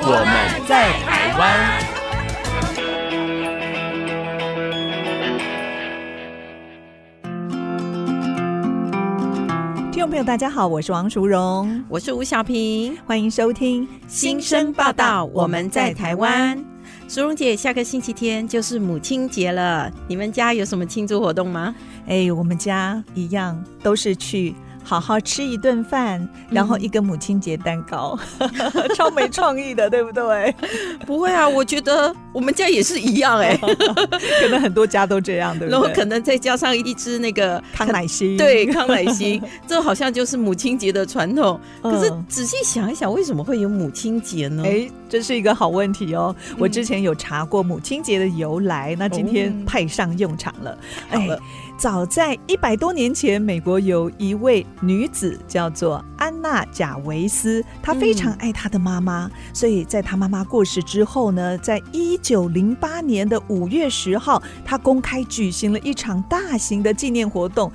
我们在台湾。听众朋友，大家好，我是王淑荣，我是吴小平，欢迎收听《新生报道》，我们在台湾。淑荣姐，下个星期天就是母亲节了，你们家有什么庆祝活动吗？哎，我们家一样，都是去。好好吃一顿饭，然后一个母亲节蛋糕，嗯、超没创意的，对不对？不会啊，我觉得我们家也是一样哎、欸，可能很多家都这样，对不对？然后可能再加上一只那个康乃馨，对，康乃馨，这好像就是母亲节的传统。可是仔细想一想，为什么会有母亲节呢？哎，这是一个好问题哦。我之前有查过母亲节的由来，那今天派上用场了。哎。早在一百多年前，美国有一位女子叫做安娜·贾维斯，她非常爱她的妈妈，嗯、所以在她妈妈过世之后呢，在一九零八年的五月十号，她公开举行了一场大型的纪念活动，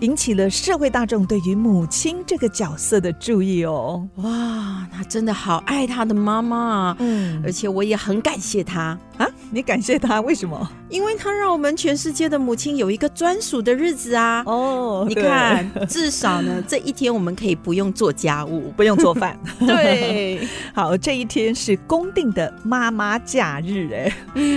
引起了社会大众对于母亲这个角色的注意哦。哇，她真的好爱她的妈妈，嗯，而且我也很感谢她啊。你感谢他为什么？因为他让我们全世界的母亲有一个专属的日子啊！哦，你看，至少呢，这一天我们可以不用做家务，不用做饭。对，好，这一天是公定的妈妈假日，哎，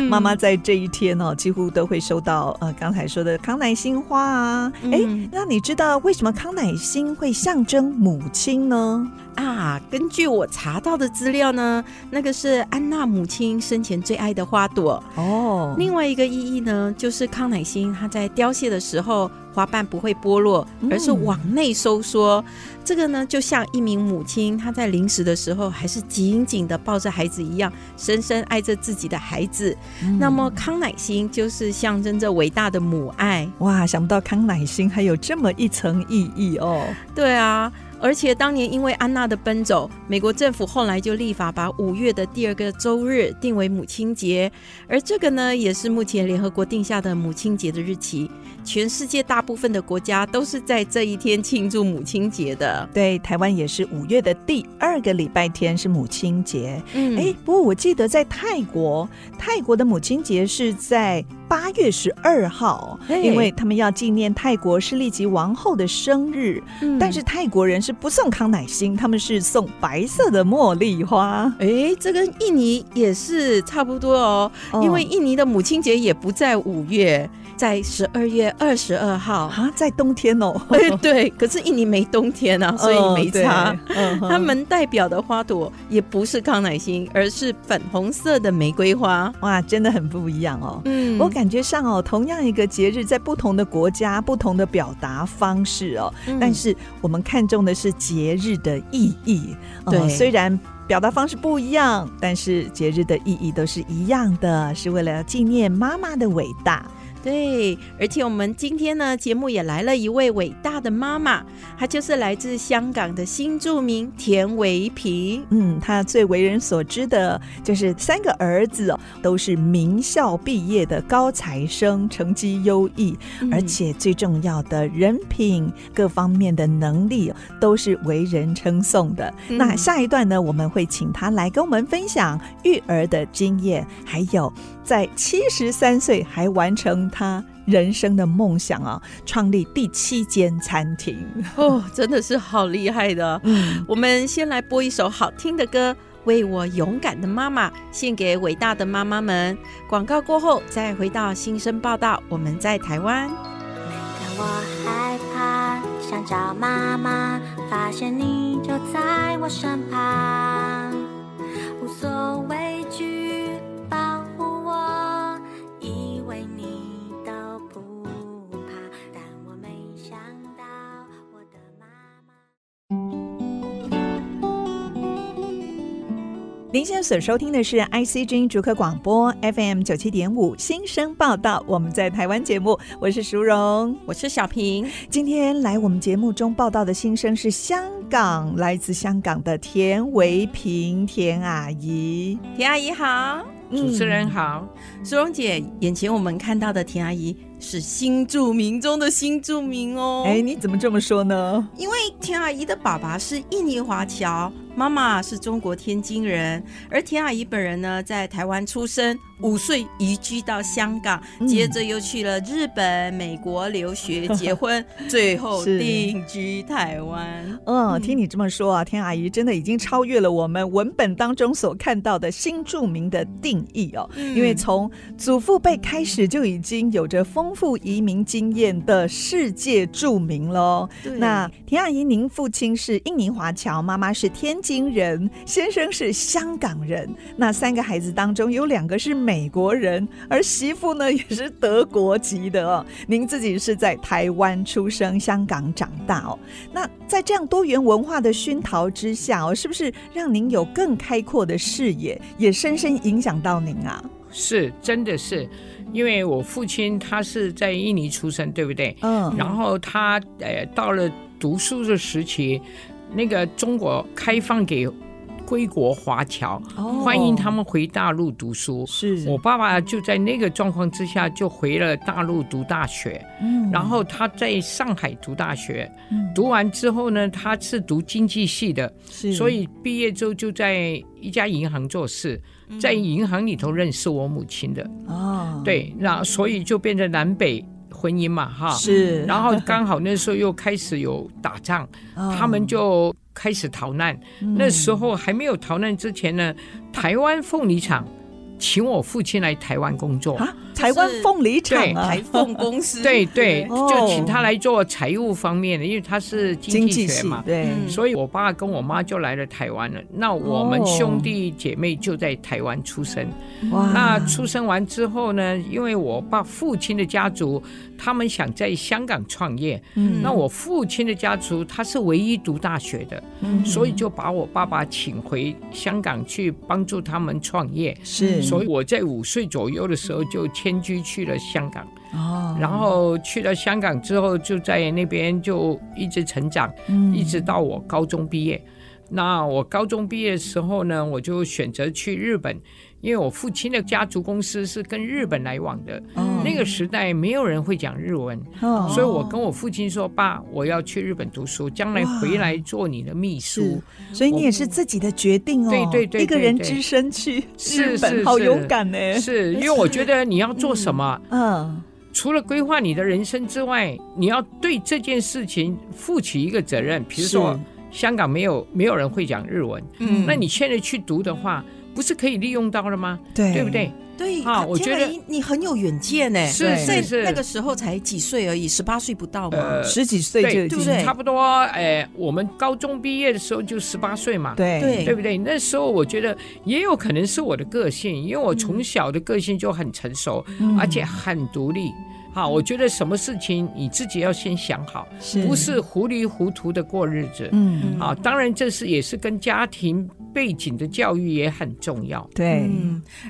妈妈在这一天哦，几乎都会收到呃刚才说的康乃馨花啊。哎，那你知道为什么康乃馨会象征母亲呢？啊，根据我查到的资料呢，那个是安娜母亲生前最爱的花朵哦。另外一个意义呢，就是康乃馨它在凋谢的时候，花瓣不会剥落，而是往内收缩。嗯、这个呢，就像一名母亲她在临死的时候，还是紧紧的抱着孩子一样，深深爱着自己的孩子。嗯、那么康乃馨就是象征着伟大的母爱。哇，想不到康乃馨还有这么一层意义哦。对啊。而且当年因为安娜的奔走，美国政府后来就立法把五月的第二个周日定为母亲节，而这个呢，也是目前联合国定下的母亲节的日期。全世界大部分的国家都是在这一天庆祝母亲节的。对，台湾也是五月的第二个礼拜天是母亲节。嗯，哎，不过我记得在泰国，泰国的母亲节是在八月十二号，因为他们要纪念泰国是立吉王后的生日。嗯，但是泰国人是不送康乃馨，他们是送白色的茉莉花。哎，这跟印尼也是差不多哦，哦因为印尼的母亲节也不在五月。在十二月二十二号啊，在冬天哦。对对，可是印尼没冬天啊，所以没差。他们代表的花朵也不是康乃馨，而是粉红色的玫瑰花。哇，真的很不一样哦。嗯，我感觉上哦，同样一个节日，在不同的国家，不同的表达方式哦。嗯、但是我们看重的是节日的意义。对、呃，虽然表达方式不一样，但是节日的意义都是一样的，是为了纪念妈妈的伟大。对，而且我们今天呢，节目也来了一位伟大的妈妈，她就是来自香港的新著名田维平。嗯，她最为人所知的就是三个儿子哦，都是名校毕业的高材生，成绩优异，嗯、而且最重要的人品各方面的能力都是为人称颂的。嗯、那下一段呢，我们会请她来跟我们分享育儿的经验，还有。在七十三岁还完成他人生的梦想啊，创立第七间餐厅 哦，真的是好厉害的。嗯，我们先来播一首好听的歌，《为我勇敢的妈妈》，献给伟大的妈妈们。广告过后再回到新生报道。我们在台湾。每当我害怕，想找妈妈，发现你就在我身旁，无所畏惧。您现在所收听的是 ICG 逐客广播 FM 九七点五新生报道，我们在台湾节目，我是淑荣，我是小平。今天来我们节目中报道的新生是香港，来自香港的田维平田阿姨，田阿姨好。主持人好，淑荣姐，眼前我们看到的田阿姨是新著名中的新著名哦。哎，你怎么这么说呢？因为田阿姨的爸爸是印尼华侨。妈妈是中国天津人，而田阿姨本人呢，在台湾出生，五岁移居到香港，嗯、接着又去了日本、美国留学、结婚，最后定居台湾。嗯，听你这么说啊，田阿姨真的已经超越了我们文本当中所看到的新著名的定义哦。嗯、因为从祖父辈开始就已经有着丰富移民经验的世界著名喽。那田阿姨，您父亲是印尼华侨，妈妈是天津人，先生是香港人，那三个孩子当中有两个是美国人，而媳妇呢也是德国籍的哦。您自己是在台湾出生，香港长大哦。那在这样多元文化的熏陶之下哦，是不是让您有更开阔的视野，也深深影响到您啊？是，真的是，因为我父亲他是在印尼出生，对不对？嗯。然后他呃到了读书的时期。那个中国开放给归国华侨，欢迎他们回大陆读书。是我爸爸就在那个状况之下，就回了大陆读大学。嗯，然后他在上海读大学，读完之后呢，他是读经济系的，所以毕业之后就在一家银行做事，在银行里头认识我母亲的。哦，对，那所以就变成南北。婚姻嘛，哈，是，然后刚好那时候又开始有打仗，哦、他们就开始逃难。嗯、那时候还没有逃难之前呢，台湾凤梨厂请我父亲来台湾工作。台湾凤梨厂啊，台凤公司，对对，就请他来做财务方面的，因为他是经济学嘛，对，所以我爸跟我妈就来了台湾了。那我们兄弟姐妹就在台湾出生。哇，那出生完之后呢，因为我爸父亲的家族，他们想在香港创业，嗯，那我父亲的家族他是唯一读大学的，嗯，所以就把我爸爸请回香港去帮助他们创业。是，所以我在五岁左右的时候就。迁居去了香港，哦，然后去了香港之后，就在那边就一直成长，嗯，一直到我高中毕业。那我高中毕业的时候呢，我就选择去日本，因为我父亲的家族公司是跟日本来往的。嗯，那个时代没有人会讲日文，哦，所以我跟我父亲说：“爸，我要去日本读书，将来回来做你的秘书。”所以你也是自己的决定哦，对对对，一个人只身去日本，好勇敢呢。是因为我觉得你要做什么，嗯，除了规划你的人生之外，你要对这件事情负起一个责任，比如说。香港没有没有人会讲日文，嗯，那你现在去读的话，不是可以利用到了吗？对，对不对？对啊，我觉得你很有远见呢。是是是，那个时候才几岁而已，十八岁不到嘛，呃、十几岁就对不对？差不多，哎，我们高中毕业的时候就十八岁嘛，对对，对不对？那时候我觉得也有可能是我的个性，因为我从小的个性就很成熟，嗯、而且很独立。好，我觉得什么事情你自己要先想好，是。不是糊里糊涂的过日子。嗯，好，当然这是也是跟家庭背景的教育也很重要。对，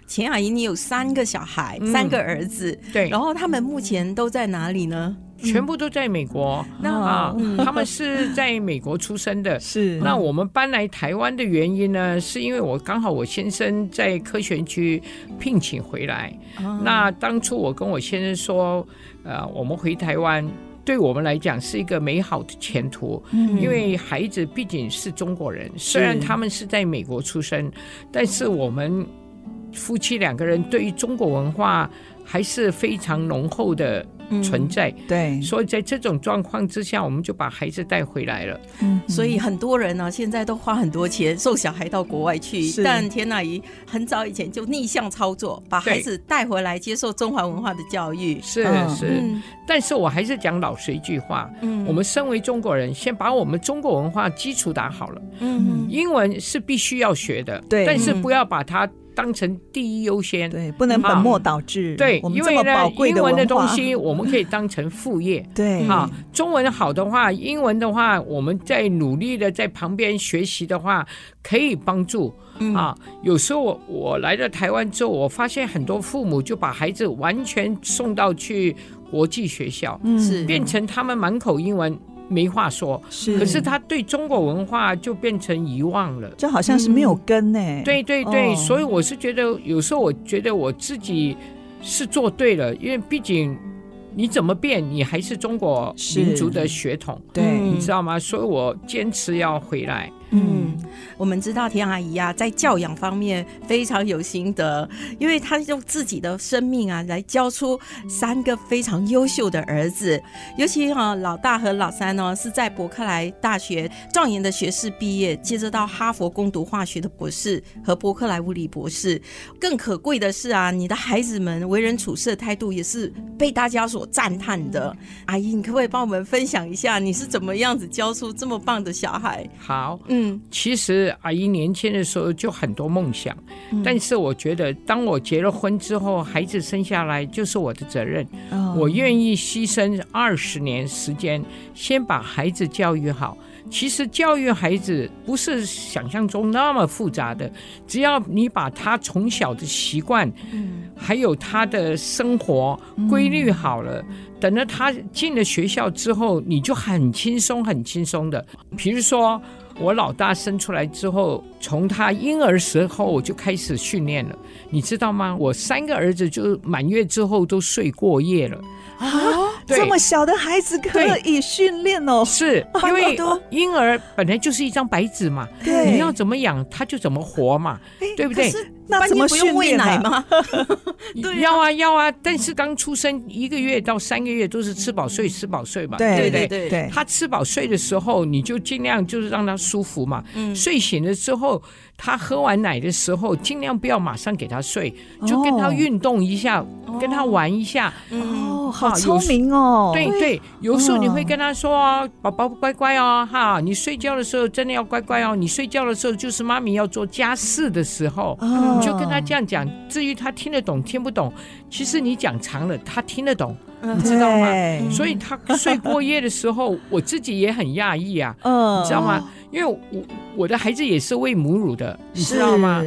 钱阿姨，你有三个小孩，嗯、三个儿子，对，然后他们目前都在哪里呢？全部都在美国，那啊，他们是在美国出生的。是，那我们搬来台湾的原因呢，是因为我刚好我先生在科学区聘请回来。那当初我跟我先生说，呃，我们回台湾对我们来讲是一个美好的前途，因为孩子毕竟是中国人，虽然他们是在美国出生，但是我们夫妻两个人对于中国文化还是非常浓厚的。存在、嗯、对，所以在这种状况之下，我们就把孩子带回来了。嗯，所以很多人呢、啊，现在都花很多钱送小孩到国外去。但田阿姨很早以前就逆向操作，把孩子带回来接受中华文化的教育。是是，嗯、但是我还是讲老实一句话，嗯，我们身为中国人，先把我们中国文化基础打好了。嗯，英文是必须要学的，对，但是不要把它。当成第一优先，对，不能本末倒置。对，因为呢，英文的东西我们可以当成副业。对，哈，中文好的话，英文的话，我们在努力的在旁边学习的话，可以帮助。啊，有时候我我来到台湾之后，我发现很多父母就把孩子完全送到去国际学校，是变成他们满口英文。没话说，是，可是他对中国文化就变成遗忘了，就好像是没有根呢、欸嗯。对对对，哦、所以我是觉得，有时候我觉得我自己是做对了，因为毕竟你怎么变，你还是中国民族的血统，对，你知道吗？所以我坚持要回来。嗯，我们知道田阿姨啊，在教养方面非常有心得，因为她用自己的生命啊，来教出三个非常优秀的儿子。尤其哈、啊，老大和老三呢，是在伯克莱大学状元的学士毕业，接着到哈佛攻读化学的博士和伯克莱物理博士。更可贵的是啊，你的孩子们为人处事的态度也是被大家所赞叹的。阿姨，你可不可以帮我们分享一下，你是怎么样子教出这么棒的小孩？好，嗯。其实阿姨年轻的时候就很多梦想，嗯、但是我觉得当我结了婚之后，孩子生下来就是我的责任，哦、我愿意牺牲二十年时间，先把孩子教育好。其实教育孩子不是想象中那么复杂的，只要你把他从小的习惯，嗯、还有他的生活规律好了，嗯、等到他进了学校之后，你就很轻松很轻松的。比如说。我老大生出来之后，从他婴儿时候我就开始训练了，你知道吗？我三个儿子就满月之后都睡过夜了啊！这么小的孩子可以训练哦，是因为婴儿本来就是一张白纸嘛，你要怎么养他就怎么活嘛，对不对？那怎么不用喂奶吗？对，要啊要啊！但是刚出生一个月到三个月都是吃饱睡，吃饱睡嘛，对对对对。他吃饱睡的时候，你就尽量就是让他舒服嘛。嗯。睡醒了之后，他喝完奶的时候，尽量不要马上给他睡，就跟他运动一下，跟他玩一下。哦，好聪明哦。对对，有时候你会跟他说：“宝宝乖乖哦，哈，你睡觉的时候真的要乖乖哦。你睡觉的时候就是妈咪要做家事的时候。”你就跟他这样讲，至于他听得懂听不懂，其实你讲长了，他听得懂。你知道吗？所以他睡过夜的时候，我自己也很讶异啊。嗯，你知道吗？因为我我的孩子也是喂母乳的，你知道吗？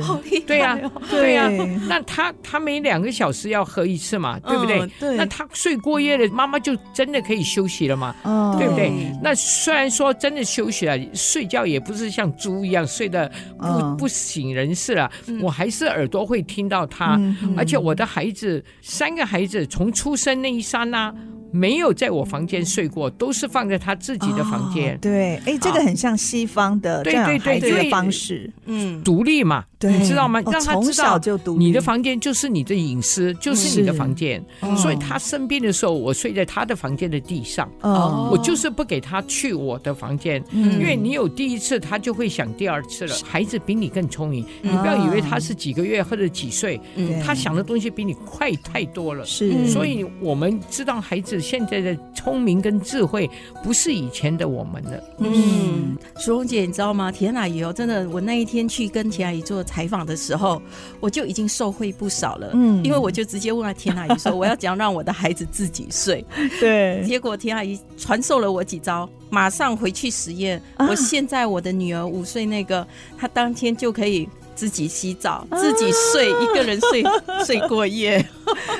对呀，对呀。那他他每两个小时要喝一次嘛，对不对？对。那他睡过夜了，妈妈就真的可以休息了嘛？对不对？那虽然说真的休息了，睡觉也不是像猪一样睡得不不省人事了，我还是耳朵会听到他。而且我的孩子三个孩子从出生那一刹那。没有在我房间睡过，都是放在他自己的房间。哦、对，哎，这个很像西方的这样孩子的方式，嗯，独立嘛，对，你知道吗？让他知道，从小就独立，你的房间就是你的隐私，就是你的房间。嗯、所以他生病的时候，我睡在他的房间的地上。哦，我就是不给他去我的房间，嗯、因为你有第一次，他就会想第二次了。孩子比你更聪明，嗯、你不要以为他是几个月或者几岁，嗯、他想的东西比你快太多了。是，所以我们知道孩子。现在的聪明跟智慧不是以前的我们的。嗯，淑荣姐，你知道吗？田阿姨哦，真的，我那一天去跟田阿姨做采访的时候，我就已经受惠不少了。嗯，因为我就直接问了田阿姨说，我要怎样让我的孩子自己睡？对，结果田阿姨传授了我几招，马上回去实验。啊、我现在我的女儿五岁那个，她当天就可以。自己洗澡，自己睡，啊、一个人睡 睡过夜，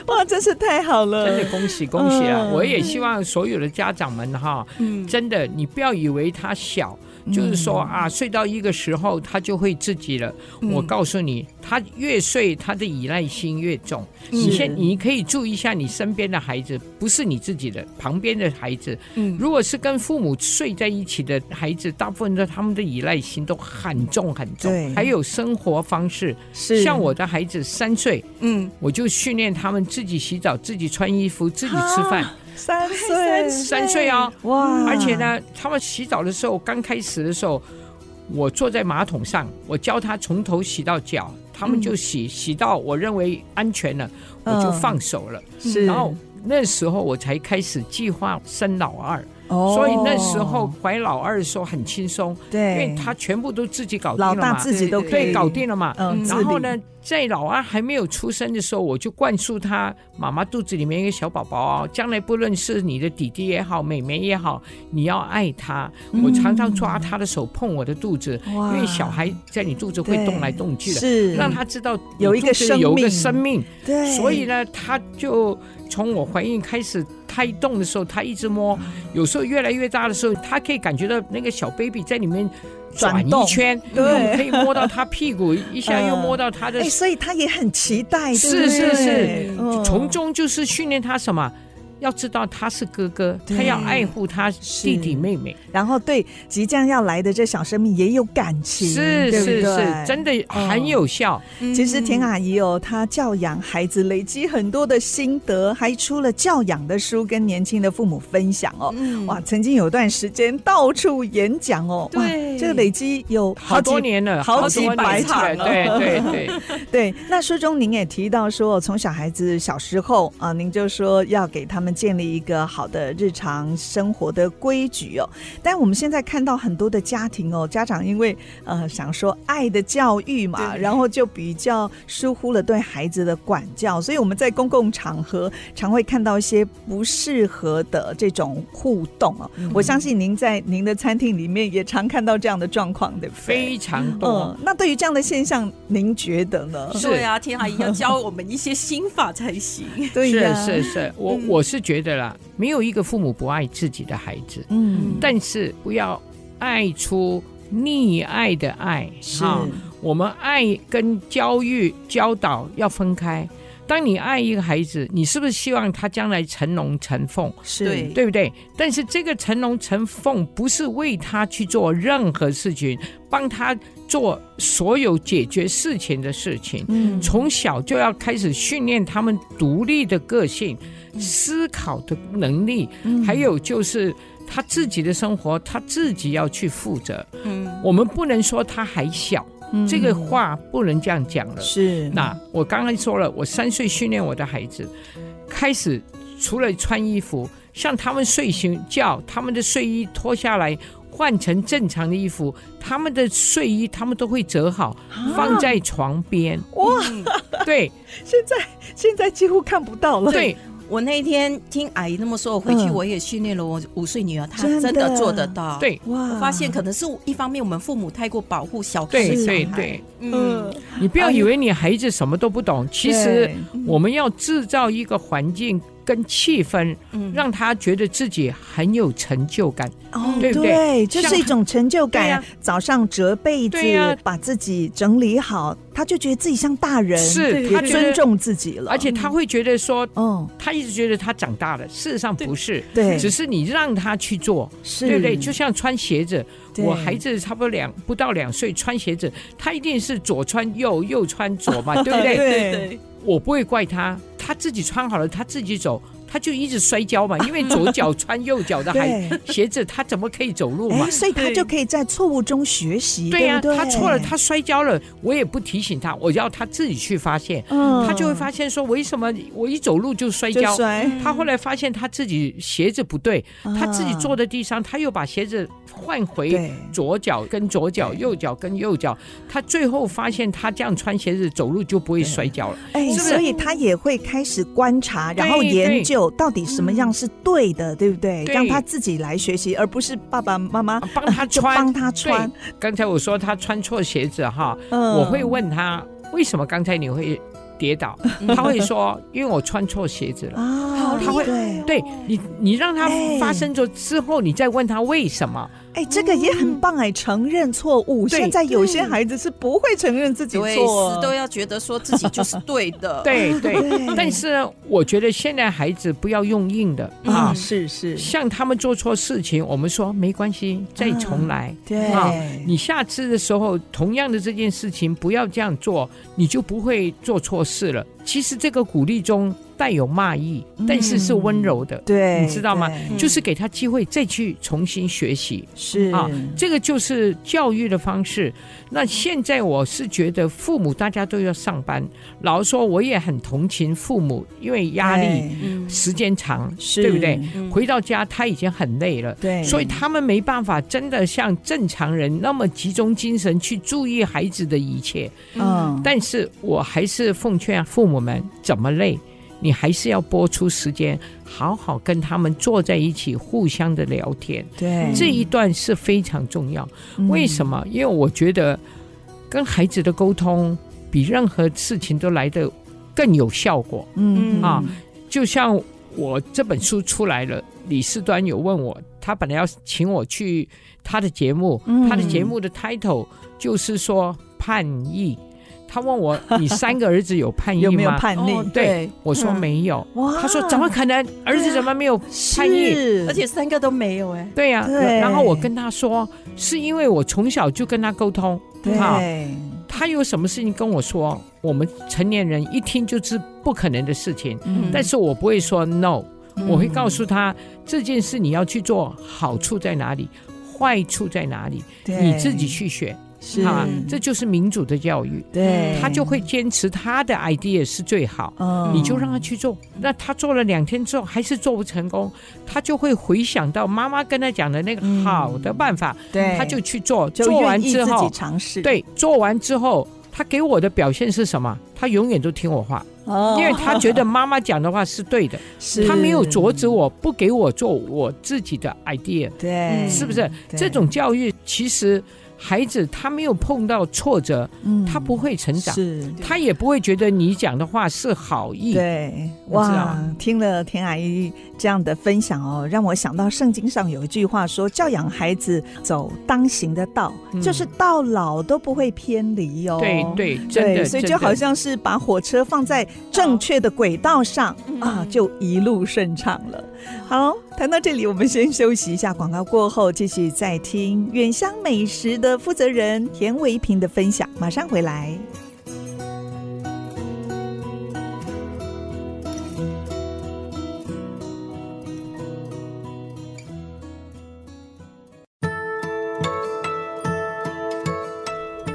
哇，真是太好了！真的恭喜恭喜啊！嗯、我也希望所有的家长们哈，嗯、真的，你不要以为他小。就是说啊，睡到一个时候，他就会自己了。我告诉你，他越睡，他的依赖心越重。你先，你可以注意一下你身边的孩子，不是你自己的，旁边的孩子。如果是跟父母睡在一起的孩子，大部分的他们的依赖心都很重很重。还有生活方式，像我的孩子三岁，嗯，我就训练他们自己洗澡、自己穿衣服、自己吃饭。三岁，三岁啊！哇！而且呢，他们洗澡的时候，刚开始的时候，我坐在马桶上，我教他从头洗到脚，他们就洗，嗯、洗到我认为安全了，我就放手了。嗯、是，然后那时候我才开始计划生老二。哦，所以那时候怀老二的时候很轻松，对，因为他全部都自己搞定了嘛，老大自己都可以搞定了嘛。嗯，然后呢，在老二还没有出生的时候，我就灌输他妈妈肚子里面一个小宝宝啊，将来不论是你的弟弟也好，妹妹也好，你要爱他。我常常抓他的手碰我的肚子，因为小孩在你肚子会动来动去的，是让他知道有一个生命，有一个生命。对，所以呢，他就从我怀孕开始。胎动的时候，他一直摸，有时候越来越大的时候，他可以感觉到那个小 baby 在里面转一圈，对，可以摸到他屁股，一下又摸到他的，所以他也很期待，是是是，从中就是训练他什么。要知道他是哥哥，他要爱护他弟弟妹妹，然后对即将要来的这小生命也有感情，是是是，真的很有效。其实田阿姨哦，她教养孩子累积很多的心得，还出了教养的书跟年轻的父母分享哦。哇，曾经有段时间到处演讲哦，哇，这个累积有好多年了，好几百场了。对对对 对。那书中您也提到说，从小孩子小时候啊，您就说要给他们。建立一个好的日常生活的规矩哦，但我们现在看到很多的家庭哦，家长因为呃想说爱的教育嘛，然后就比较疏忽了对孩子的管教，所以我们在公共场合常会看到一些不适合的这种互动哦。嗯、我相信您在您的餐厅里面也常看到这样的状况，对不对？非常多。嗯、那对于这样的现象，您觉得呢？对啊，天阿姨要教我们一些心法才行。对呀、啊，是是是，我、嗯、我是。觉得啦，没有一个父母不爱自己的孩子，嗯，但是不要爱出溺爱的爱，是，我们爱跟教育教导要分开。当你爱一个孩子，你是不是希望他将来成龙成凤？是，对不对？但是这个成龙成凤不是为他去做任何事情，帮他做所有解决事情的事情。嗯，从小就要开始训练他们独立的个性。思考的能力，还有就是他自己的生活，他自己要去负责。嗯，我们不能说他还小，这个话不能这样讲了。是，那我刚刚说了，我三岁训练我的孩子，开始除了穿衣服，像他们睡醒觉，他们的睡衣脱下来换成正常的衣服，他们的睡衣他们都会折好，放在床边。哇，对，现在现在几乎看不到了。对。我那天听阿姨那么说，我回去我也训练了我五岁女儿，她真的做得到。对，哇！我发现可能是一方面，我们父母太过保护小孩。对对对，嗯，你不要以为你孩子什么都不懂，其实我们要制造一个环境。跟气氛，让他觉得自己很有成就感，哦，对不对？这是一种成就感。早上折被子，把自己整理好，他就觉得自己像大人，是他尊重自己了，而且他会觉得说，嗯，他一直觉得他长大了，事实上不是，对，只是你让他去做，对不对？就像穿鞋子，我孩子差不多两不到两岁穿鞋子，他一定是左穿右，右穿左嘛，对不对？对对。我不会怪他，他自己穿好了，他自己走。他就一直摔跤嘛，因为左脚穿右脚的鞋 鞋子，他怎么可以走路嘛？所以他就可以在错误中学习。对呀，对他错了，他摔跤了，我也不提醒他，我要他自己去发现。嗯，他就会发现说，为什么我一走路就摔跤？他后来发现他自己鞋子不对，他自己坐在地上，他又把鞋子换回左脚跟左脚，右脚跟右脚。他最后发现他这样穿鞋子走路就不会摔跤了。哎，所以他也会开始观察，然后研究。到底什么样是对的，嗯、对不对？让他自己来学习，而不是爸爸妈妈帮 他穿。帮他穿。刚才我说他穿错鞋子哈，嗯、我会问他为什么刚才你会跌倒？他会说因为我穿错鞋子了。啊，他会对，对你，你让他发生着之后，你再问他为什么。哎，这个也很棒哎！承认错误。现在有些孩子是不会承认自己错，死都要觉得说自己就是对的。对对。但是我觉得现在孩子不要用硬的啊，是是。像他们做错事情，我们说没关系，再重来。对啊，你下次的时候同样的这件事情不要这样做，你就不会做错事了。其实这个鼓励中。带有骂意，但是是温柔的，对，你知道吗？就是给他机会再去重新学习，是。啊，这个就是教育的方式。那现在我是觉得父母大家都要上班，老实说我也很同情父母，因为压力时间长，对不对？回到家他已经很累了，对，所以他们没办法真的像正常人那么集中精神去注意孩子的一切。嗯，但是我还是奉劝父母们，怎么累，你还是要播出时间，好好跟他们坐在一起，互相的聊天。对，这一段是非常重要。为什么？因为我觉得跟孩子的沟通比任何事情都来得更有效果。嗯啊，就像我这本书出来了，李世端有问我，他本来要请我去他的节目，他的节目的 title 就是说叛逆。他问我：“你三个儿子有叛逆吗？有没有叛逆？”对，我说没有。他说：“怎么可能？儿子怎么没有叛逆？而且三个都没有哎。”对呀。然后我跟他说：“是因为我从小就跟他沟通，啊，他有什么事情跟我说，我们成年人一听就是不可能的事情。但是我不会说 no，我会告诉他这件事你要去做，好处在哪里，坏处在哪里，你自己去选。”是啊，这就是民主的教育。对，他就会坚持他的 idea 是最好，嗯，你就让他去做。那他做了两天之后还是做不成功，他就会回想到妈妈跟他讲的那个好的办法，对，他就去做。做完之后尝试，对，做完之后他给我的表现是什么？他永远都听我话，哦，因为他觉得妈妈讲的话是对的，是他没有阻止我不给我做我自己的 idea，对，是不是？这种教育其实。孩子他没有碰到挫折，嗯，他不会成长，是，他也不会觉得你讲的话是好意。对，哇，听了田阿姨这样的分享哦，让我想到圣经上有一句话说：“教养孩子走当行的道，嗯、就是到老都不会偏离哦。”对对对，所以就好像是把火车放在正确的轨道上、哦、啊，就一路顺畅了。好，谈到这里，我们先休息一下。广告过后，继续再听远香美食的负责人田维平的分享。马上回来。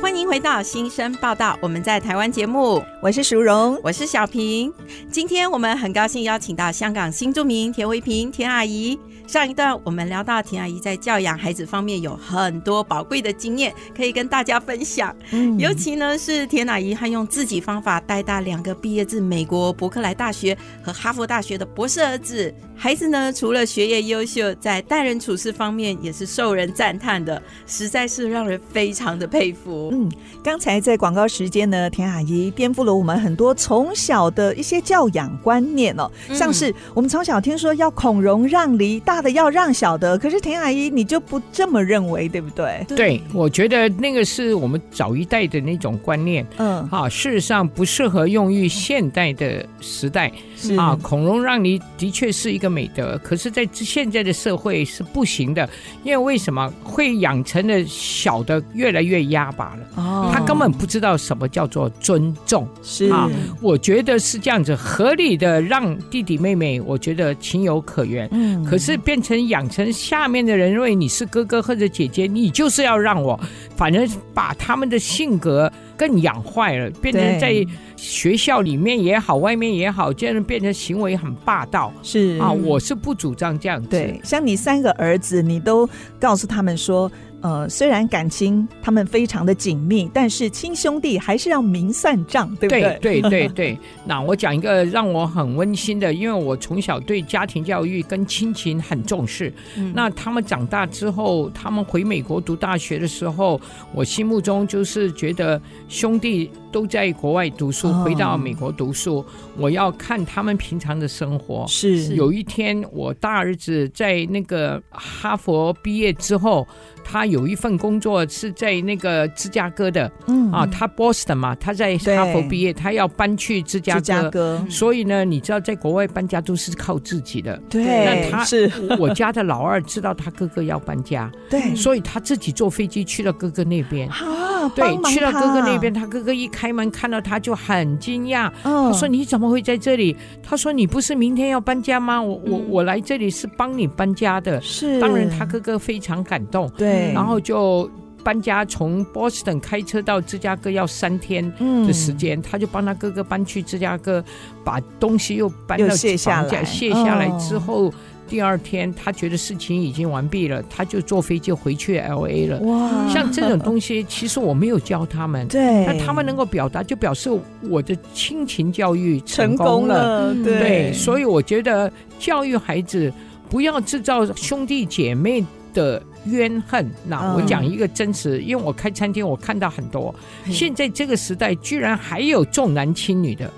欢迎回到新生报道，我们在台湾节目，我是淑荣，我是小平。今天我们很高兴邀请到香港新著名田维平田阿姨。上一段我们聊到田阿姨在教养孩子方面有很多宝贵的经验，可以跟大家分享。嗯，尤其呢是田阿姨，还用自己方法带大两个毕业自美国伯克莱大学和哈佛大学的博士儿子。孩子呢，除了学业优秀，在待人处事方面也是受人赞叹的，实在是让人非常的佩服。嗯，刚才在广告时间呢，田阿姨颠覆了我们很多从小的一些教养观念哦，像是我们从小听说要孔融让梨，大的要让小的，可是田阿姨你就不这么认为，对不对？对，我觉得那个是我们早一代的那种观念，嗯，好，事实上不适合用于现代的时代。是啊，孔融让梨的确是一个美德，可是，在现在的社会是不行的，因为为什么会养成的小的越来越压巴了？哦，他根本不知道什么叫做尊重。是啊，我觉得是这样子，合理的让弟弟妹妹，我觉得情有可原。嗯，可是变成养成下面的人认为你是哥哥或者姐姐，你就是要让我，反正把他们的性格更养坏了，变成在。学校里面也好，外面也好，这样变成行为很霸道。是啊，我是不主张这样子。对，像你三个儿子，你都告诉他们说。呃，虽然感情他们非常的紧密，但是亲兄弟还是要明算账，对不对？对对对 对。那我讲一个让我很温馨的，因为我从小对家庭教育跟亲情很重视。嗯、那他们长大之后，他们回美国读大学的时候，我心目中就是觉得兄弟都在国外读书，回到美国读书，哦、我要看他们平常的生活。是。有一天，我大儿子在那个哈佛毕业之后。他有一份工作是在那个芝加哥的，嗯。啊，他 Boston 嘛，他在哈佛毕业，他要搬去芝加哥，芝加哥，所以呢，你知道在国外搬家都是靠自己的，对，那他是。我家的老二，知道他哥哥要搬家，对，所以他自己坐飞机去了哥哥那边，啊，对，去了哥哥那边，他哥哥一开开门看到他就很惊讶，他说你怎么会在这里？他说你不是明天要搬家吗？我我我来这里是帮你搬家的。是，当然他哥哥非常感动，对，然后就。搬家从波士顿开车到芝加哥要三天的时间，嗯、他就帮他哥哥搬去芝加哥，把东西又搬到卸下来。卸下来之后，哦、第二天他觉得事情已经完毕了，他就坐飞机回去 L A 了。哇，像这种东西，其实我没有教他们，对，那他们能够表达，就表示我的亲情教育成功了。功了对，对，所以我觉得教育孩子不要制造兄弟姐妹的。怨恨，那我讲一个真实，因为我开餐厅，我看到很多。现在这个时代，居然还有重男轻女的，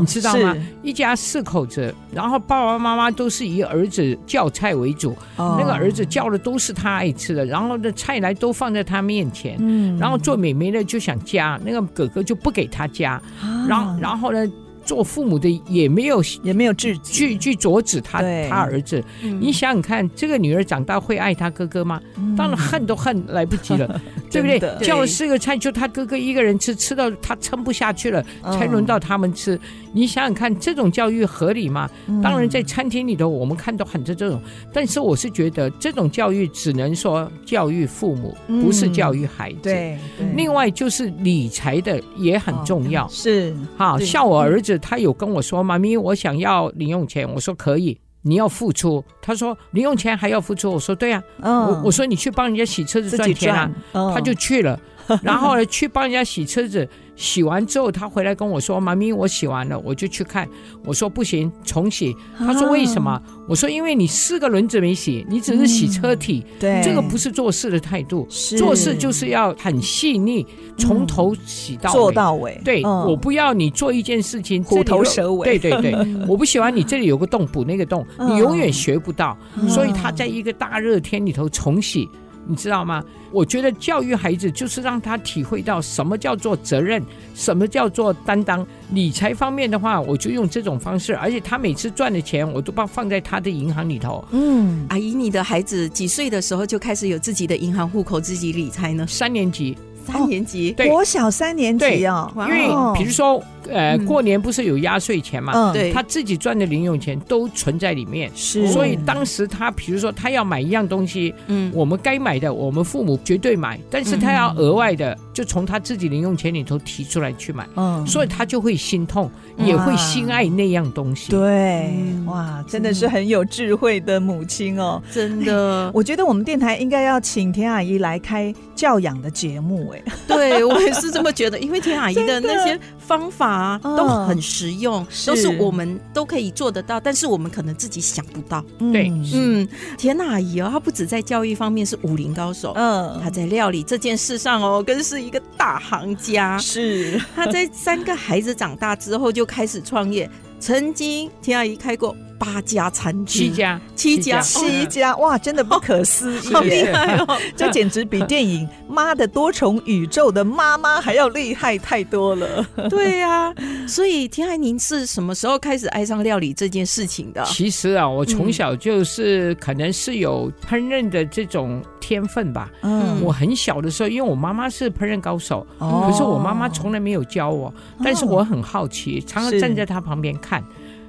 你知道吗？一家四口子，然后爸爸妈妈都是以儿子叫菜为主，那个儿子叫的都是他爱吃的，然后的菜来都放在他面前，然后做妹妹的就想夹，那个哥哥就不给他夹，然后然后呢？做父母的也没有也没有制去去阻止他他儿子，你想想看，这个女儿长大会爱他哥哥吗？当然恨都恨来不及了，对不对？叫了四个菜，就他哥哥一个人吃，吃到他撑不下去了，才轮到他们吃。你想想看，这种教育合理吗？当然，在餐厅里头，我们看到很多这种，但是我是觉得这种教育只能说教育父母，不是教育孩子。对，另外就是理财的也很重要。是，好，像我儿子。他有跟我说：“妈咪，我想要零用钱。”我说：“可以，你要付出。”他说：“零用钱还要付出。”我说：“对呀。”我我说：“你去帮人家洗车子赚钱啊。”他就去了，然后呢，去帮人家洗车子。洗完之后，他回来跟我说：“妈咪，我洗完了。”我就去看，我说：“不行，重洗。”他说：“为什么？”我说：“因为你四个轮子没洗，你只是洗车体，对，这个不是做事的态度。做事就是要很细腻，从头洗到做到尾。对，我不要你做一件事情虎头蛇尾。对对对，我不喜欢你这里有个洞补那个洞，你永远学不到。所以他在一个大热天里头重洗。你知道吗？我觉得教育孩子就是让他体会到什么叫做责任，什么叫做担当。理财方面的话，我就用这种方式，而且他每次赚的钱，我都把放在他的银行里头。嗯，阿姨，你的孩子几岁的时候就开始有自己的银行户口，自己理财呢？三年级。三年级，国小三年级哦，因为比如说，呃，过年不是有压岁钱嘛，对，他自己赚的零用钱都存在里面，是，所以当时他比如说他要买一样东西，嗯，我们该买的，我们父母绝对买，但是他要额外的，就从他自己零用钱里头提出来去买，嗯，所以他就会心痛，也会心爱那样东西，对，哇，真的是很有智慧的母亲哦，真的，我觉得我们电台应该要请田阿姨来开教养的节目。哎。对，我也是这么觉得，因为田阿姨的那些方法都很实用，都是我们都可以做得到，但是我们可能自己想不到。对，嗯，田阿姨哦，她不止在教育方面是武林高手，嗯，她在料理这件事上哦，跟是一个大行家。是，他在三个孩子长大之后就开始创业，曾经田阿姨开过。八家餐厅，七家，七家，七家，哇，真的不可思议，好厉害哦！这简直比电影《妈的多重宇宙》的妈妈还要厉害太多了。对呀，所以田爱您是什么时候开始爱上料理这件事情的？其实啊，我从小就是可能是有烹饪的这种天分吧。嗯，我很小的时候，因为我妈妈是烹饪高手，可是我妈妈从来没有教我，但是我很好奇，常常站在她旁边看。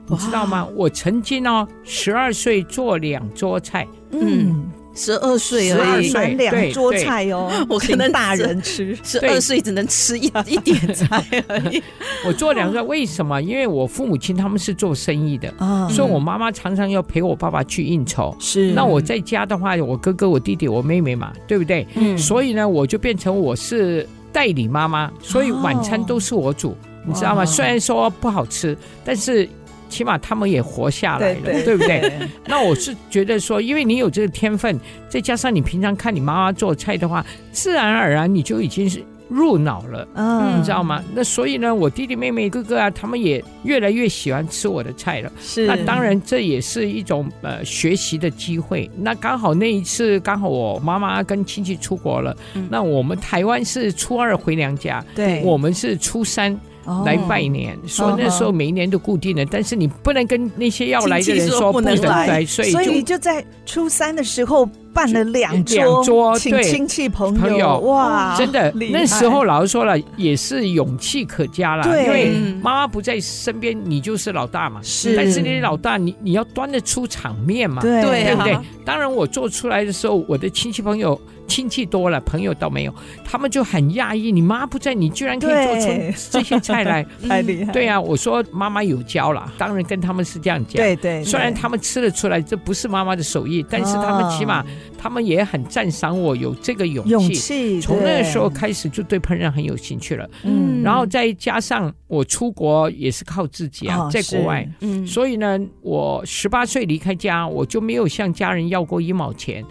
你知道吗？我曾经哦，十二岁做两桌菜，嗯，十二岁而已，两桌菜哦，我可能大人吃，十二岁只能吃一一点菜而已。我做两桌，为什么？因为我父母亲他们是做生意的，所以我妈妈常常要陪我爸爸去应酬。是，那我在家的话，我哥哥、我弟弟、我妹妹嘛，对不对？嗯，所以呢，我就变成我是代理妈妈，所以晚餐都是我煮，你知道吗？虽然说不好吃，但是。起码他们也活下来了，对，对，对不对？那我是觉得说，因为你有这个天分，再加上你平常看你妈妈做菜的话，自然而然你就已经是入脑了，嗯，你知道吗？那所以呢，我弟弟妹妹哥哥啊，他们也越来越喜欢吃我的菜了。是，那当然这也是一种呃学习的机会。那刚好那一次，刚好我妈妈跟亲戚出国了，嗯、那我们台湾是初二回娘家，对，我们是初三。来拜年，说那时候每一年都固定的，但是你不能跟那些要来的人说不能来，所以所以你就在初三的时候办了两桌，桌请亲戚朋友，朋友哇，真的那时候老实说了，也是勇气可嘉了。因为妈妈不在身边，你就是老大嘛。是，但是你老大，你你要端得出场面嘛。对，对不对？当然，我做出来的时候，我的亲戚朋友。亲戚多了，朋友倒没有，他们就很讶异。你妈不在，你居然可以做出这些菜来，太厉害。对啊，我说妈妈有教了，当然跟他们是这样讲。对对，虽然他们吃得出来这不是妈妈的手艺，但是他们起码他们也很赞赏我有这个勇气。勇气。从那个时候开始就对烹饪很有兴趣了。嗯，然后再加上我出国也是靠自己啊，在国外，嗯，所以呢，我十八岁离开家，我就没有向家人要过一毛钱。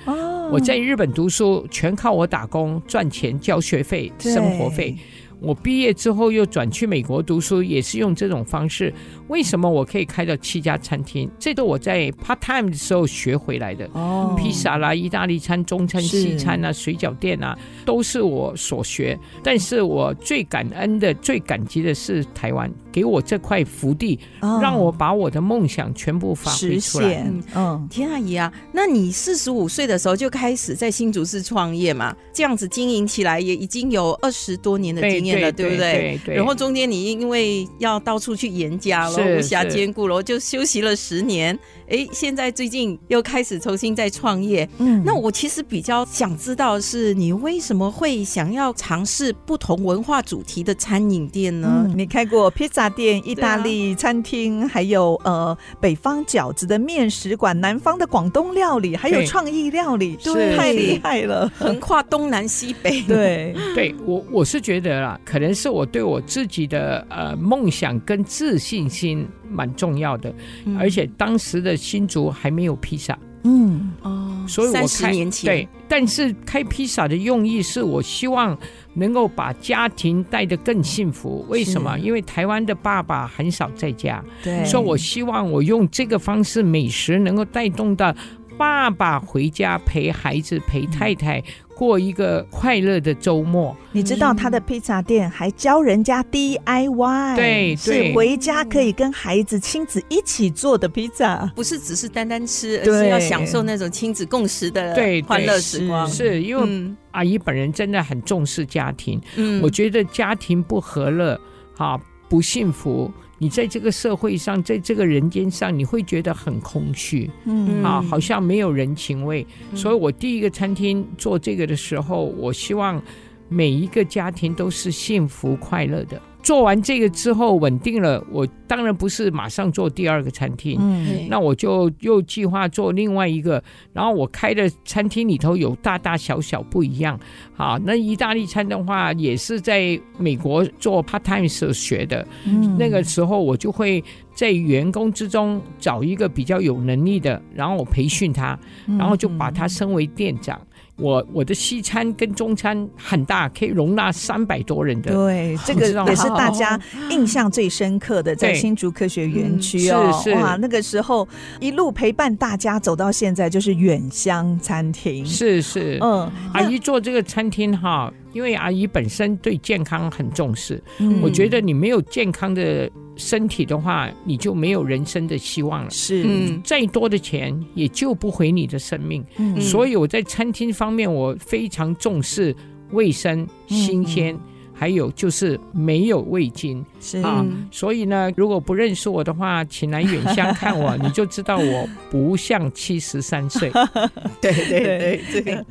我在日本读书，全靠我打工赚钱交学费、生活费。我毕业之后又转去美国读书，也是用这种方式。为什么我可以开到七家餐厅？这都我在 part time 的时候学回来的。哦，披萨啦、意大利餐、中餐、西餐啊、水饺店啊，都是我所学。但是我最感恩的、最感激的是台湾给我这块福地，哦、让我把我的梦想全部发挥出来。嗯，田阿姨啊，那你四十五岁的时候就开始在新竹市创业嘛？这样子经营起来也已经有二十多年的经验。对，对不对？然后中间你因为要到处去演讲了，无暇兼顾了，就休息了十年。哎，现在最近又开始重新再创业。嗯，那我其实比较想知道是，你为什么会想要尝试不同文化主题的餐饮店呢？嗯，你开过披萨店、意大利餐厅，啊、还有呃北方饺子的面食馆、南方的广东料理，还有创意料理，对，太厉害了，横跨东南西北。对，对我我是觉得啦。可能是我对我自己的呃梦想跟自信心蛮重要的，嗯、而且当时的新竹还没有披萨，嗯哦，所以我开年前对，但是开披萨的用意是我希望能够把家庭带得更幸福。为什么？因为台湾的爸爸很少在家，对，所以我希望我用这个方式美食能够带动到爸爸回家陪孩子陪太太。嗯过一个快乐的周末，你知道他的披萨店还教人家 DIY，对，是回家可以跟孩子亲子一起做的披萨，不是只是单单吃，而是要享受那种亲子共识的欢乐时光。是因为阿姨本人真的很重视家庭，嗯，我觉得家庭不和乐，哈，不幸福。你在这个社会上，在这个人间上，你会觉得很空虚，嗯，啊，好像没有人情味。嗯，所以我第一个餐厅做这个的时候，我希望每一个家庭都是幸福快乐的。做完这个之后稳定了，我当然不是马上做第二个餐厅，嗯，那我就又计划做另外一个，然后我开的餐厅里头有大大小小不一样，好，那意大利餐的话也是在美国做 part time 时候学的，嗯，那个时候我就会在员工之中找一个比较有能力的，然后我培训他，然后就把他升为店长。我我的西餐跟中餐很大，可以容纳三百多人的。对，这个也是大家印象最深刻的，在新竹科学园区哦，是是哇，那个时候一路陪伴大家走到现在，就是远香餐厅。是是，嗯，阿姨做这个餐厅哈，因为阿姨本身对健康很重视，嗯，我觉得你没有健康的。身体的话，你就没有人生的希望了。是，嗯，再多的钱也救不回你的生命。嗯，所以我在餐厅方面，我非常重视卫生、新鲜。还有就是没有味精是啊，所以呢，如果不认识我的话，请来远乡看我，你就知道我不像七十三岁。对对对，这个。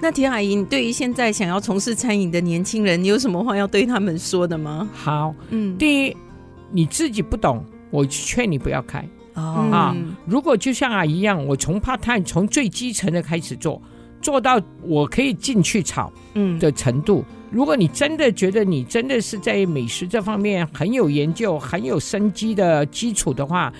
那田阿姨，你对于现在想要从事餐饮的年轻人，你有什么话要对他们说的吗？好，嗯，第一，你自己不懂，我劝你不要开、哦、啊。如果就像阿姨一样，我从 part time 从最基层的开始做，做到我可以进去炒嗯的程度。嗯如果你真的觉得你真的是在美食这方面很有研究、很有生机的基础的话，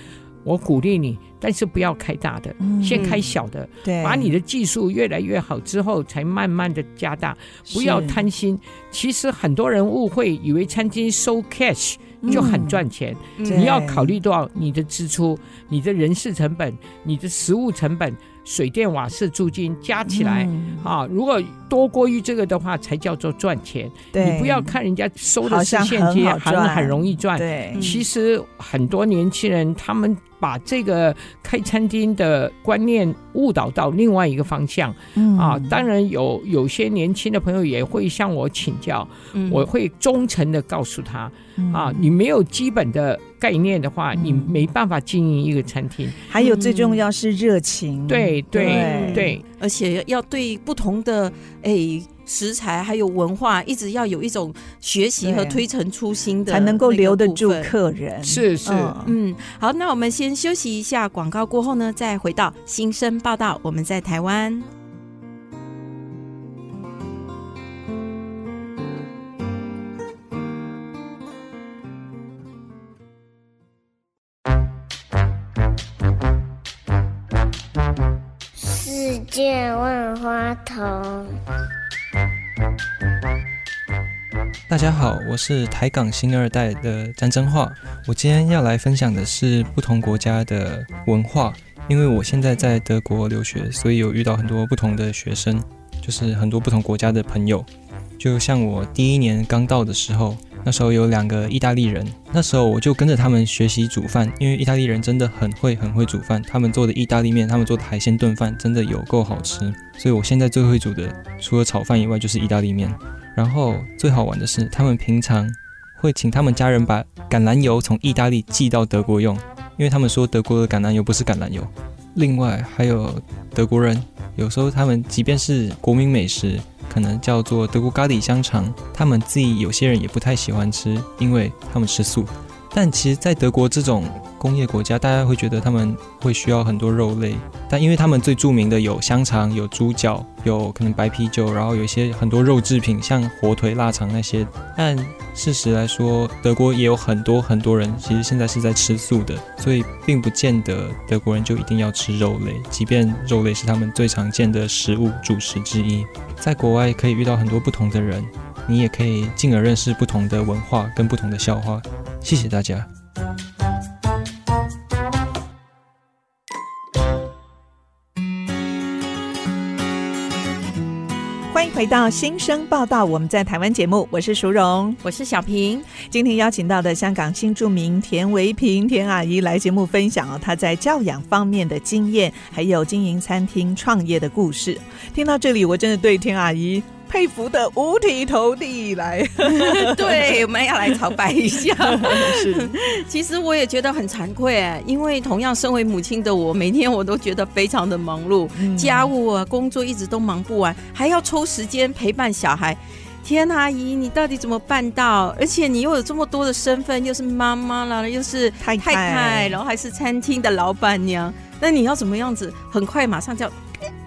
我鼓励你，但是不要开大的，嗯、先开小的，对，把你的技术越来越好之后，才慢慢的加大，不要贪心。其实很多人误会，以为餐厅收 cash 就很赚钱，嗯、你要考虑到你的支出、你的人事成本、你的食物成本。水电瓦斯租金加起来、嗯、啊，如果多过于这个的话，才叫做赚钱。你不要看人家收的是现金，很很容易赚。对，其实很多年轻人他们把这个开餐厅的观念误导到另外一个方向。嗯、啊，当然有有些年轻的朋友也会向我请教，嗯、我会忠诚的告诉他。啊，你没有基本的概念的话，你没办法经营一个餐厅。还有最重要是热情，对对对，而且要对不同的诶食材还有文化，一直要有一种学习和推陈出新的，才能够留得住客人。是是，嗯，好，那我们先休息一下，广告过后呢，再回到新生报道。我们在台湾。世界万花筒。大家好，我是台港新二代的詹真话。我今天要来分享的是不同国家的文化，因为我现在在德国留学，所以有遇到很多不同的学生，就是很多不同国家的朋友。就像我第一年刚到的时候。那时候有两个意大利人，那时候我就跟着他们学习煮饭，因为意大利人真的很会很会煮饭，他们做的意大利面，他们做的海鲜炖饭真的有够好吃，所以我现在最会煮的除了炒饭以外就是意大利面。然后最好玩的是，他们平常会请他们家人把橄榄油从意大利寄到德国用，因为他们说德国的橄榄油不是橄榄油。另外还有德国人，有时候他们即便是国民美食。可能叫做德国咖喱香肠，他们自己有些人也不太喜欢吃，因为他们吃素。但其实，在德国这种工业国家，大家会觉得他们会需要很多肉类，但因为他们最著名的有香肠、有猪脚、有可能白啤酒，然后有一些很多肉制品，像火腿、腊肠那些。按事实来说，德国也有很多很多人其实现在是在吃素的，所以并不见得德国人就一定要吃肉类，即便肉类是他们最常见的食物主食之一。在国外可以遇到很多不同的人。你也可以进而认识不同的文化跟不同的笑话。谢谢大家。回到新生报道，我们在台湾节目，我是淑荣，我是小平。今天邀请到的香港新著名田维平田阿姨来节目分享哦，她在教养方面的经验，还有经营餐厅创业的故事。听到这里，我真的对田阿姨。佩服的五体投地来，对，我们要来朝拜一下。是，其实我也觉得很惭愧，因为同样身为母亲的我，每天我都觉得非常的忙碌，嗯、家务啊、工作一直都忙不完，还要抽时间陪伴小孩。天啊，阿姨，你到底怎么办到？而且你又有这么多的身份，又是妈妈了，又是太太，太太，然后还是餐厅的老板娘，那你要怎么样子？很快马上就要。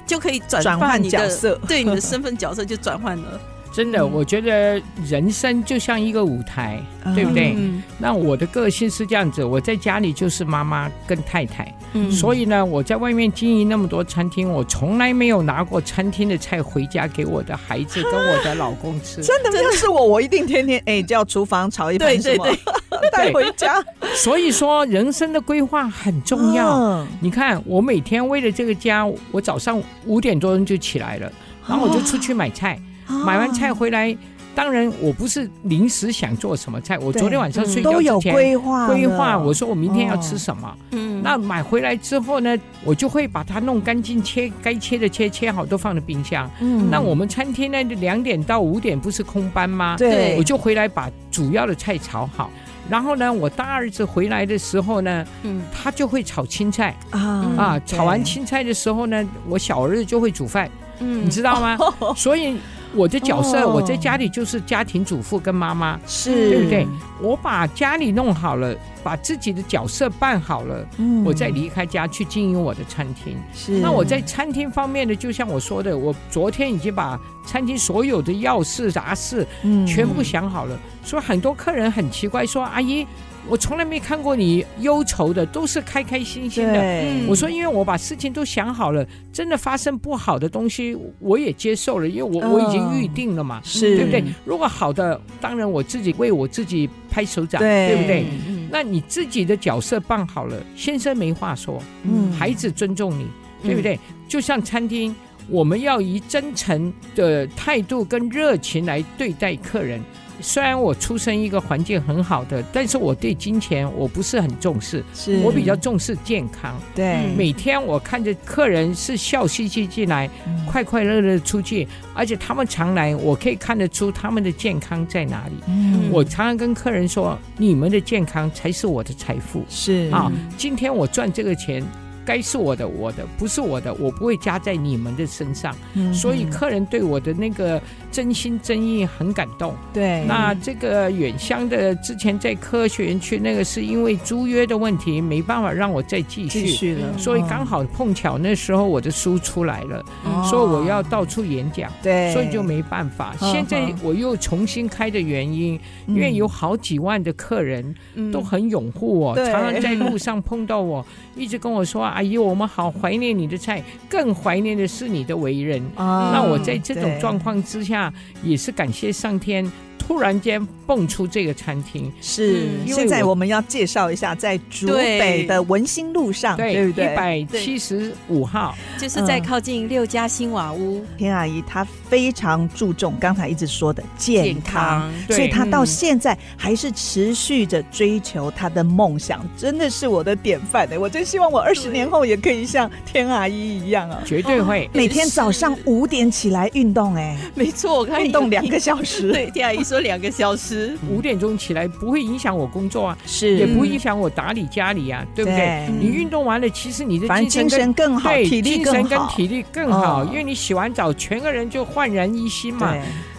就可以转换角色，对你的身份角色就转换了。真的，我觉得人生就像一个舞台，嗯、对不对？嗯、那我的个性是这样子，我在家里就是妈妈跟太太，嗯、所以呢，我在外面经营那么多餐厅，我从来没有拿过餐厅的菜回家给我的孩子跟我的老公吃。真的，要是我，我一定天天哎叫厨房炒一盘什么 带回家。所以说，人生的规划很重要。嗯、你看，我每天为了这个家，我早上五点多钟就起来了，然后我就出去买菜。哦买完菜回来，当然我不是临时想做什么菜。我昨天晚上睡觉之前都有规划，规划我说我明天要吃什么。嗯，那买回来之后呢，我就会把它弄干净，切该切的切，切好都放在冰箱。嗯，那我们餐厅呢，两点到五点不是空班吗？对，我就回来把主要的菜炒好。然后呢，我大儿子回来的时候呢，嗯，他就会炒青菜啊啊，炒完青菜的时候呢，我小儿子就会煮饭。嗯，你知道吗？所以。我的角色，我在家里就是家庭主妇跟妈妈，是对不对？我把家里弄好了，把自己的角色办好了，嗯，我再离开家去经营我的餐厅。是，那我在餐厅方面呢，就像我说的，我昨天已经把餐厅所有的要事杂事，嗯，全部想好了。所以很多客人很奇怪，说：“阿姨。”我从来没看过你忧愁的，都是开开心心的。对我说，因为我把事情都想好了，真的发生不好的东西，我也接受了，因为我、哦、我已经预定了嘛，是对不对？如果好的，当然我自己为我自己拍手掌，对，对不对？那你自己的角色办好了，先生没话说，嗯，孩子尊重你。对不对？就像餐厅，我们要以真诚的态度跟热情来对待客人。虽然我出生一个环境很好的，但是我对金钱我不是很重视，是我比较重视健康。对，每天我看着客人是笑嘻嘻进来，嗯、快快乐乐出去，而且他们常来，我可以看得出他们的健康在哪里。嗯，我常常跟客人说，你们的健康才是我的财富。是啊，今天我赚这个钱。该是我的，我的不是我的，我不会加在你们的身上。嗯，所以客人对我的那个真心真意很感动。对，那这个远乡的之前在科学园区那个是因为租约的问题，没办法让我再继续，继续了。所以刚好碰巧那时候我的书出来了，哦，所以我要到处演讲。对，所以就没办法。现在我又重新开的原因，因为有好几万的客人都很拥护我，常常在路上碰到我，一直跟我说。阿姨，我们好怀念你的菜，更怀念的是你的为人。哦，那我在这种状况之下，也是感谢上天。突然间蹦出这个餐厅，是现在我们要介绍一下，在竹北的文心路上，对，对不对？一百七十五号，就是在靠近六家新瓦屋。田阿姨她非常注重刚才一直说的健康，健康，所以他到现在还是持续着追求他的梦想，真的是我的典范的。我真希望我二十年后也可以像天阿姨一样啊，绝对会每天早上五点起来运动。哎，没错，我看运动两个小时。对，天阿姨说。两个小时，五点钟起来不会影响我工作啊，是也不会影响我打理家里啊，对不对？对你运动完了，其实你的精神，精神更好，对，体力更好，精神跟体力更好，哦，因为你洗完澡，全个人就焕然一新嘛，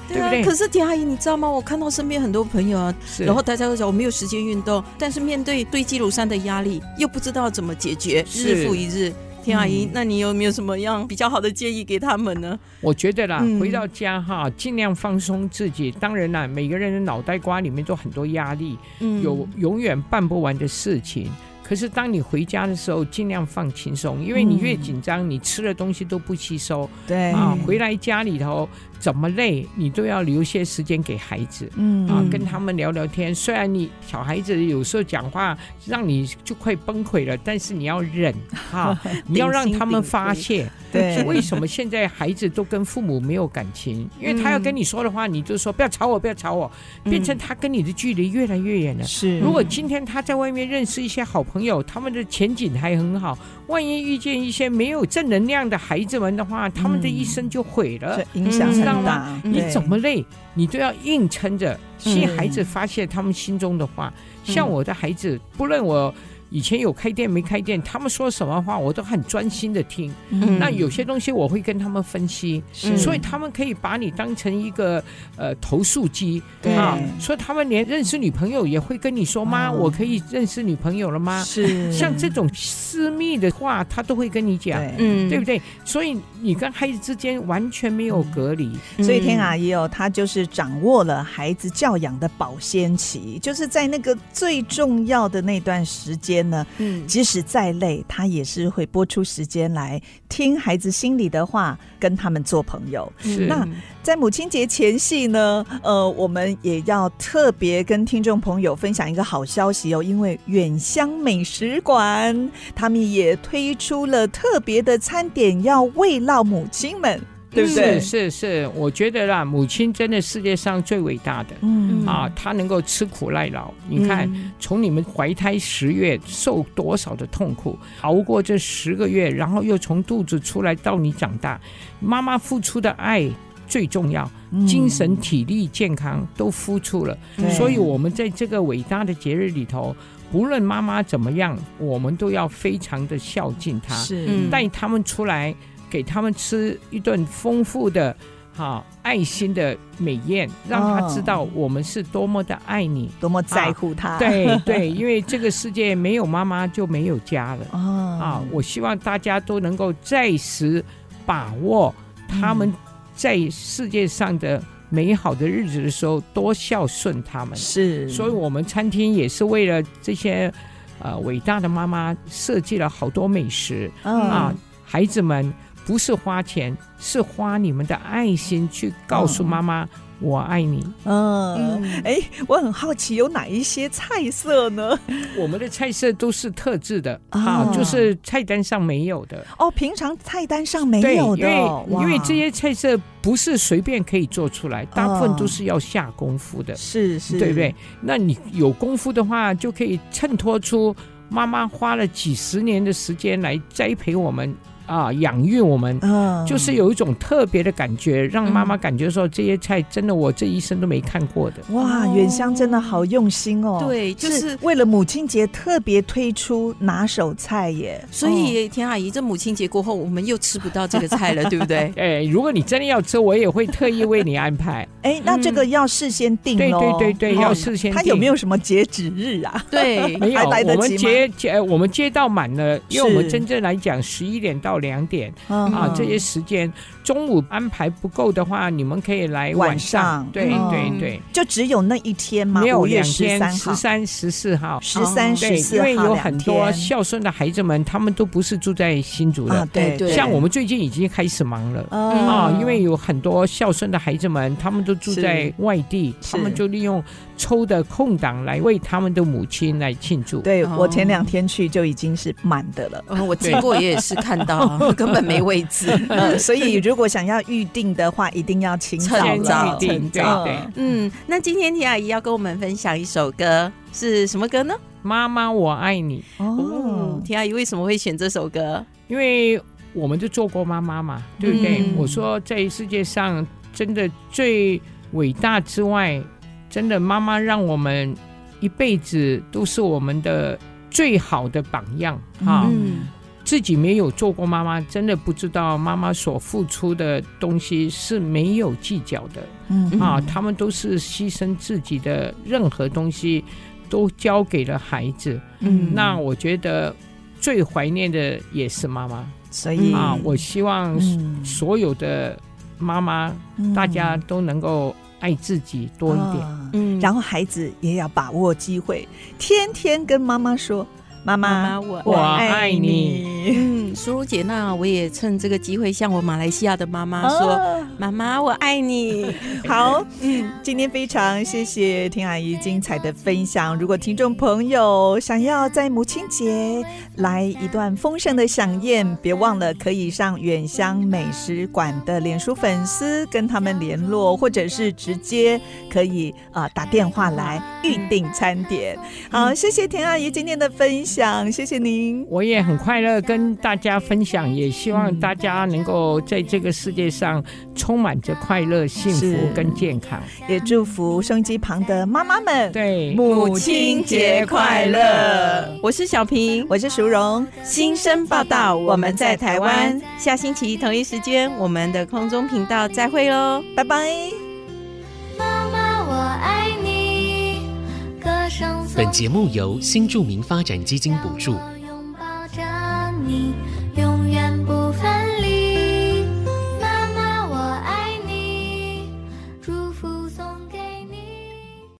对，对不对？可是田阿姨，你知道吗？我看到身边很多朋友啊，然后大家都讲我没有时间运动，但是面对堆积如山的压力，又不知道怎么解决，日复一日。田阿姨，嗯，那你有没有什么样比较好的建议给他们呢？我觉得啦，嗯，回到家哈，尽量放松自己。当然啦，每个人的脑袋瓜里面都很多压力，嗯，有永远办不完的事情。可是当你回家的时候，尽量放轻松，因为你越紧张，你吃的东西都不吸收。对啊，回来家里头。怎么累，你都要留些时间给孩子，嗯啊，跟他们聊聊天。虽然你小孩子有时候讲话让你就快崩溃了，但是你要忍哈，你要让他们发泄。对，为什么现在孩子都跟父母没有感情？因为他要跟你说的话，你就说不要吵我，不要吵我，变成他跟你的距离越来越远了。是，如果今天他在外面认识一些好朋友，他们的前景还很好。万一遇见一些没有正能量的孩子们的话，他们的一生就毁了，影响很大。你怎么累，你都要硬撑着，替孩子发泄他们心中的话。像我的孩子，不论我。以前有开店没开店，他们说什么话我都很专心的听。嗯、那有些东西我会跟他们分析，所以他们可以把你当成一个呃投诉机啊。所以他们连认识女朋友也会跟你说妈，我可以认识女朋友了吗？是像这种私密的话，他都会跟你讲，嗯，对不对？所以你跟孩子之间完全没有隔离。嗯、所以天阿姨哦，她就是掌握了孩子教养的保鲜期，就是在那个最重要的那段时间。呢，嗯，即使再累，他也是会拨出时间来听孩子心里的话，跟他们做朋友。是。那在母亲节前夕呢，呃，我们也要特别跟听众朋友分享一个好消息哦，因为远香美食馆他们也推出了特别的餐点，要慰劳母亲们。对不对？是是是，我觉得啦，母亲真的世界上最伟大的，嗯啊，她能够吃苦耐劳。你看，嗯、从你们怀胎十月受多少的痛苦，熬过这十个月，然后又从肚子出来到你长大，妈妈付出的爱最重要，精神、体力、健康都付出了。嗯、所以，我们在这个伟大的节日里头，不论妈妈怎么样，我们都要非常的孝敬她，是带他们出来。给他们吃一顿丰富的、好爱心的美宴，让他知道我们是多么的爱你，多么在乎他。啊、对对，因为这个世界没有妈妈就没有家了。啊，我希望大家都能够暂时把握他们在世界上的美好的日子的时候，多孝顺他们。是，所以我们餐厅也是为了这些呃伟大的妈妈设计了好多美食。啊，孩子们。不是花钱，是花你们的爱心去告诉妈妈，我爱你。嗯，哎、欸，我很好奇，有哪一些菜色呢？我们的菜色都是特制的啊，就是菜单上没有的。哦，平常菜单上没有的，因为因为这些菜色不是随便可以做出来，大部分都是要下功夫的。是是，对不对？那你有功夫的话，就可以衬托出妈妈花了几十年的时间来栽培我们。啊，养育我们，嗯，就是有一种特别的感觉，让妈妈感觉说这些菜真的我这一生都没看过的。哇，远香真的好用心哦。对，就是为了母亲节特别推出拿手菜耶。所以田阿姨，这母亲节过后，我们又吃不到这个菜了，对不对？哎，如果你真的要吃，我也会特意为你安排。哎，那这个要事先定哦。对对对对，要事先订。他有没有什么截止日啊？对，没有。我们接接，我们接到满了，因为我们真正来讲，十一点到两点啊，这些时间中午安排不够的话，你们可以来晚上。对对对，就只有那一天吗？没有两天，十三、十四号，十三、十四号，因为有很多孝顺的孩子们，他们都不是住在新竹的。对对，像我们最近已经开始忙了啊，因为有很多孝顺的孩子们，他们都住在外地，他们就利用抽的空档来为他们的母亲来庆祝。对，我前两天去就已经是满的了，我经过也是看到 根本没位置，所以如果想要预定的话，一定要请早预定。对对，嗯，那今天田阿姨要跟我们分享一首歌，是什么歌呢？妈妈我爱你。哦，田阿姨为什么会选这首歌？因为我们就做过妈妈嘛，对不对？我说在世界上真的最伟大之外。真的，妈妈让我们一辈子都是我们的最好的榜样啊！嗯、自己没有做过妈妈，真的不知道妈妈所付出的东西是没有计较的。嗯啊，他们都是牺牲自己的任何东西，都交给了孩子。嗯，那我觉得最怀念的也是妈妈。所以啊，我希望所有的妈妈，嗯、大家都能够。爱自己多一点，嗯，然后孩子也要把握机会，天天跟妈妈说。妈妈，我我爱你。嗯，苏如姐，那我也趁这个机会向我马来西亚的妈妈说：“妈妈，我爱你。”好，嗯，今天非常谢谢田阿姨精彩的分享。如果听众朋友想要在母亲节来一段丰盛的飨宴，别忘了可以上远香美食馆的脸书粉丝跟他们联络，或者是直接可以啊、呃、打电话来预定餐点。好，谢谢田阿姨今天的分享。想谢谢您，我也很快乐跟大家分享，也希望大家能够在这个世界上充满着快乐、幸福跟健康，也祝福收音机旁的妈妈们，对，母亲节快乐！我是小平，我是淑荣，新生报道，我们在台湾，下星期同一时间，我们的空中频道再会喽，拜拜。本节目由新著名发展基金补助。拥抱着你